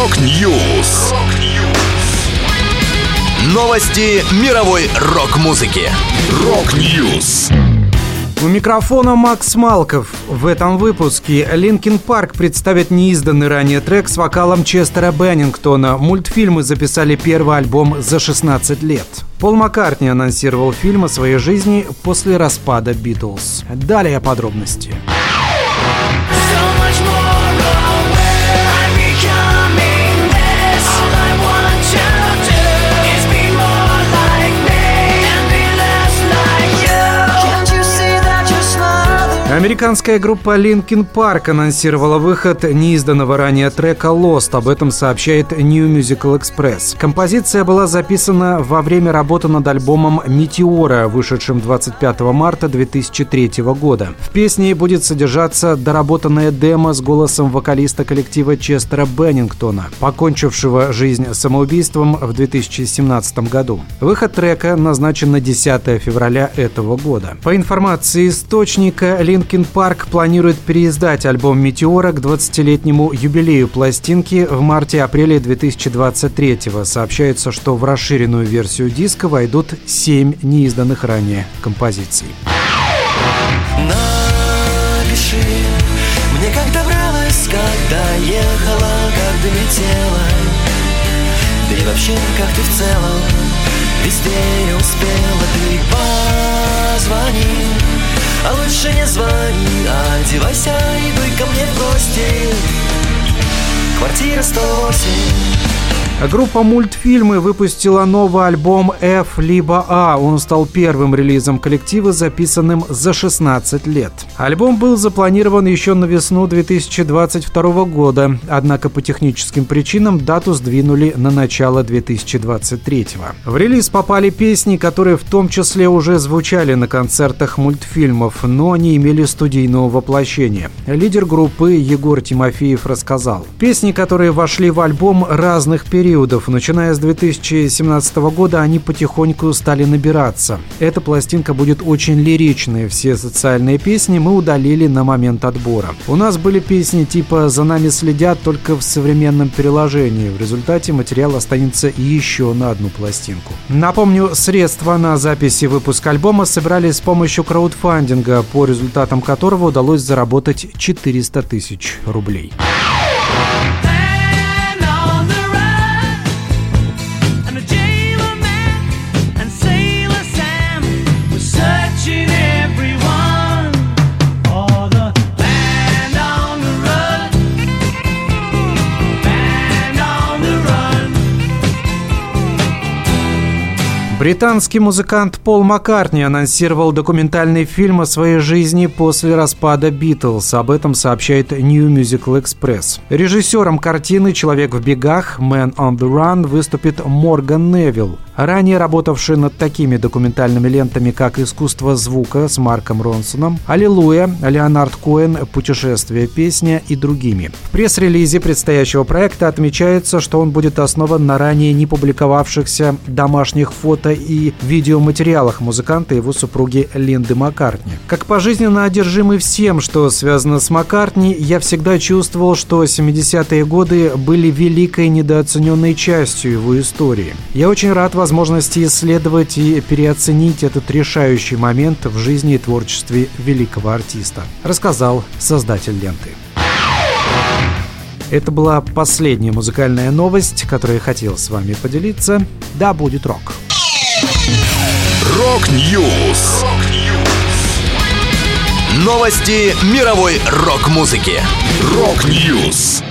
Rock News. Новости мировой рок-музыки. Rock News. У микрофона Макс Малков. В этом выпуске Linkin Park представит неизданный ранее трек с вокалом Честера Беннингтона. Мультфильмы записали первый альбом за 16 лет. Пол Маккартни анонсировал фильм о своей жизни после распада Битлз. Далее подробности. So Американская группа Linkin Park анонсировала выход неизданного ранее трека Lost. Об этом сообщает New Musical Express. Композиция была записана во время работы над альбомом «Метеора», вышедшим 25 марта 2003 года. В песне будет содержаться доработанная демо с голосом вокалиста коллектива Честера Беннингтона, покончившего жизнь самоубийством в 2017 году. Выход трека назначен на 10 февраля этого года. По информации источника, Linkin Park планирует переиздать альбом «Метеора» к 20-летнему юбилею пластинки в марте-апреле 2023-го. Сообщается, что в расширенную версию диска войдут 7 неизданных ранее композиций. Напиши мне, как добралась, когда ехала, как долетела Да и вообще, как ты в целом Везде успела ты позвони А лучше не звони, а одевайся дуй ко мне в гости. Квартира 108 А Группа мультфильмы выпустила новый альбом F либо А. Он стал первым релизом коллектива, записанным за 16 лет. Альбом был запланирован еще на весну 2022 года, однако по техническим причинам дату сдвинули на начало 2023. В релиз попали песни, которые в том числе уже звучали на концертах мультфильмов, но не имели студийного воплощения. Лидер группы Егор Тимофеев рассказал. Песни, которые вошли в альбом разных периодов, начиная с 2017 года, они потихоньку стали набираться. Эта пластинка будет очень лиричной. Все социальные песни мы удалили на момент отбора. У нас были песни типа «За нами следят» только в современном переложении. В результате материал останется еще на одну пластинку. Напомню, средства на записи выпуска альбома собрали с помощью краудфандинга, по результатам которого удалось заработать 400 тысяч рублей. Британский музыкант Пол Маккартни анонсировал документальный фильм о своей жизни после распада Битлз. Об этом сообщает New Musical Express. Режиссером картины «Человек в бегах» «Man on the Run» выступит Морган Невилл, ранее работавший над такими документальными лентами, как «Искусство звука» с Марком Ронсоном, «Аллилуйя», «Леонард Коэн», «Путешествие песня» и другими. В пресс-релизе предстоящего проекта отмечается, что он будет основан на ранее не публиковавшихся домашних фото и видеоматериалах музыканта и его супруги Линды Маккартни. Как пожизненно одержимый всем, что связано с Маккартни, я всегда чувствовал, что 70-е годы были великой недооцененной частью его истории. Я очень рад возможности исследовать и переоценить этот решающий момент в жизни и творчестве великого артиста, рассказал создатель ленты. Это была последняя музыкальная новость, которую я хотел с вами поделиться. Да будет рок. Rock News. Новости мировой рок-музыки. Рок-Ньюс.